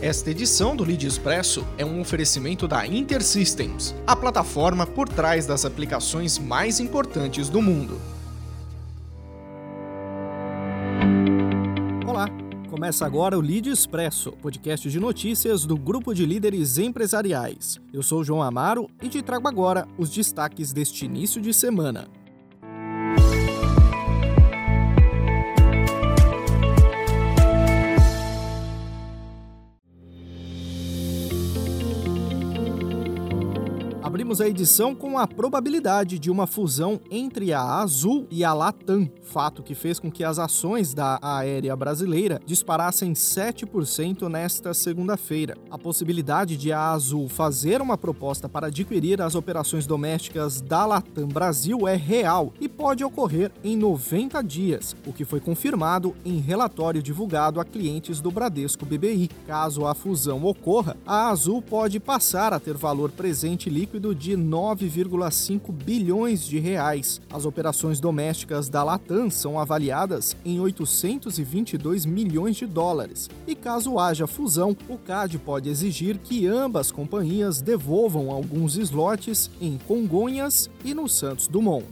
Esta edição do Lead Expresso é um oferecimento da InterSystems, a plataforma por trás das aplicações mais importantes do mundo. Olá, começa agora o Lead Expresso, podcast de notícias do grupo de líderes empresariais. Eu sou João Amaro e te trago agora os destaques deste início de semana. Abrimos a edição com a probabilidade de uma fusão entre a Azul e a Latam, fato que fez com que as ações da aérea brasileira disparassem 7% nesta segunda-feira. A possibilidade de a Azul fazer uma proposta para adquirir as operações domésticas da Latam Brasil é real e pode ocorrer em 90 dias, o que foi confirmado em relatório divulgado a clientes do Bradesco BBI. Caso a fusão ocorra, a Azul pode passar a ter valor presente líquido de 9,5 bilhões de reais. As operações domésticas da Latam são avaliadas em 822 milhões de dólares. E caso haja fusão, o CAD pode exigir que ambas companhias devolvam alguns slots em Congonhas e no Santos Dumont.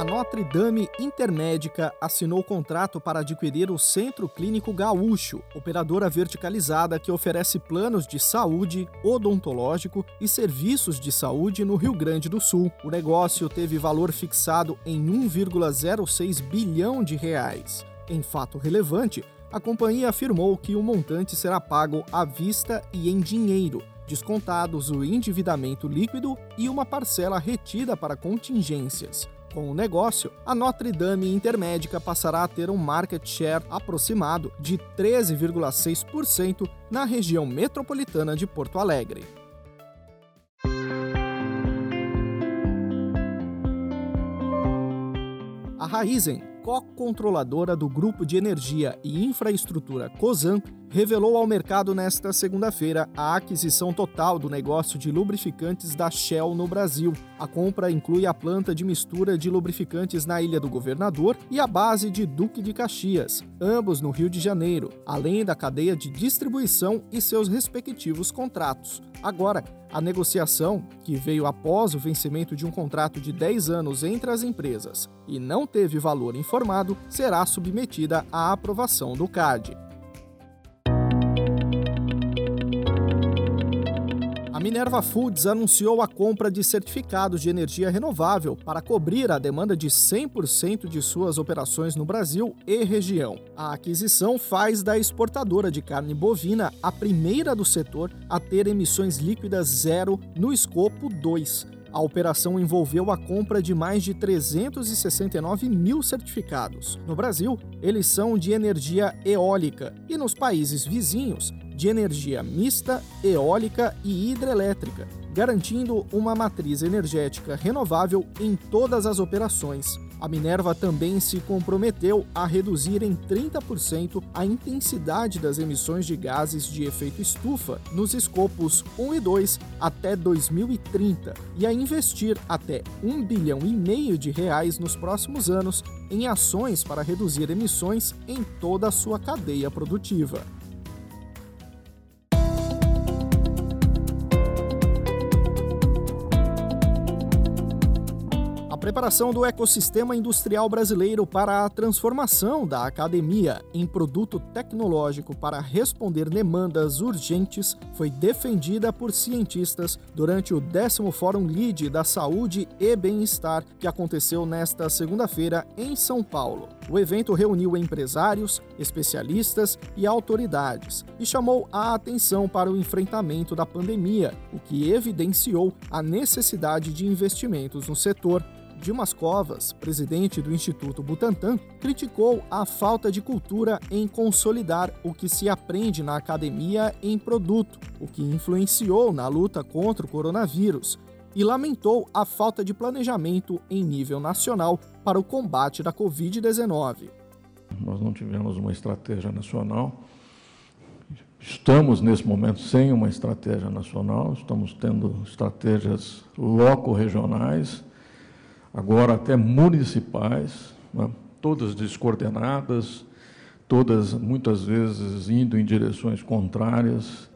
A Notre Dame Intermédica assinou contrato para adquirir o Centro Clínico Gaúcho, operadora verticalizada que oferece planos de saúde, odontológico e serviços de saúde no Rio Grande do Sul. O negócio teve valor fixado em 1,06 bilhão de reais. Em fato relevante, a companhia afirmou que o montante será pago à vista e em dinheiro, descontados o endividamento líquido e uma parcela retida para contingências. Com o negócio, a Notre Dame Intermédica passará a ter um market share aproximado de 13,6% na região metropolitana de Porto Alegre. A Raizen co-controladora do Grupo de Energia e Infraestrutura COSAN, revelou ao mercado nesta segunda-feira a aquisição total do negócio de lubrificantes da Shell no Brasil. A compra inclui a planta de mistura de lubrificantes na Ilha do Governador e a base de Duque de Caxias, ambos no Rio de Janeiro, além da cadeia de distribuição e seus respectivos contratos. Agora, a negociação, que veio após o vencimento de um contrato de 10 anos entre as empresas e não teve valor informado, será submetida à aprovação do CAD. Minerva Foods anunciou a compra de certificados de energia renovável para cobrir a demanda de 100% de suas operações no Brasil e região. A aquisição faz da exportadora de carne bovina a primeira do setor a ter emissões líquidas zero no escopo 2. A operação envolveu a compra de mais de 369 mil certificados. No Brasil, eles são de energia eólica e nos países vizinhos, de energia mista, eólica e hidrelétrica, garantindo uma matriz energética renovável em todas as operações. A Minerva também se comprometeu a reduzir em 30% a intensidade das emissões de gases de efeito estufa nos escopos 1 e 2 até 2030 e a investir até 1 bilhão e meio de reais nos próximos anos em ações para reduzir emissões em toda a sua cadeia produtiva. Preparação do ecossistema industrial brasileiro para a transformação da academia em produto tecnológico para responder demandas urgentes foi defendida por cientistas durante o décimo Fórum LEAD da Saúde e Bem-Estar, que aconteceu nesta segunda-feira em São Paulo. O evento reuniu empresários, especialistas e autoridades e chamou a atenção para o enfrentamento da pandemia, o que evidenciou a necessidade de investimentos no setor. Dimas Covas, presidente do Instituto Butantan, criticou a falta de cultura em consolidar o que se aprende na academia em produto, o que influenciou na luta contra o coronavírus, e lamentou a falta de planejamento em nível nacional para o combate da Covid-19. Nós não tivemos uma estratégia nacional. Estamos, nesse momento, sem uma estratégia nacional, estamos tendo estratégias loco-regionais agora até municipais, né? todas descoordenadas, todas muitas vezes indo em direções contrárias.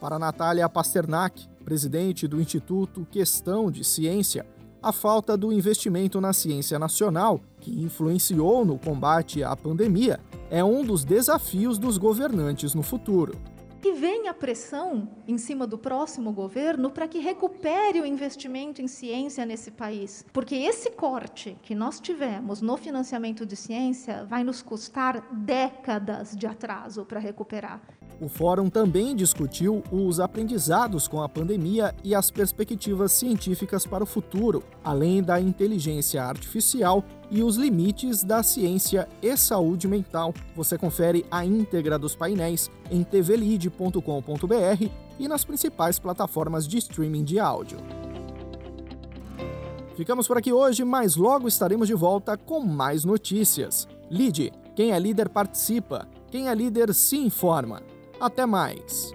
Para Natália Pasternak, presidente do Instituto Questão de Ciência, a falta do investimento na ciência nacional, que influenciou no combate à pandemia, é um dos desafios dos governantes no futuro. E vem a pressão em cima do próximo governo para que recupere o investimento em ciência nesse país. Porque esse corte que nós tivemos no financiamento de ciência vai nos custar décadas de atraso para recuperar. O fórum também discutiu os aprendizados com a pandemia e as perspectivas científicas para o futuro, além da inteligência artificial e os limites da ciência e saúde mental. Você confere a íntegra dos painéis em tvlid.com.br e nas principais plataformas de streaming de áudio. Ficamos por aqui hoje, mas logo estaremos de volta com mais notícias. Lide, quem é líder participa, quem é líder se informa. Até mais!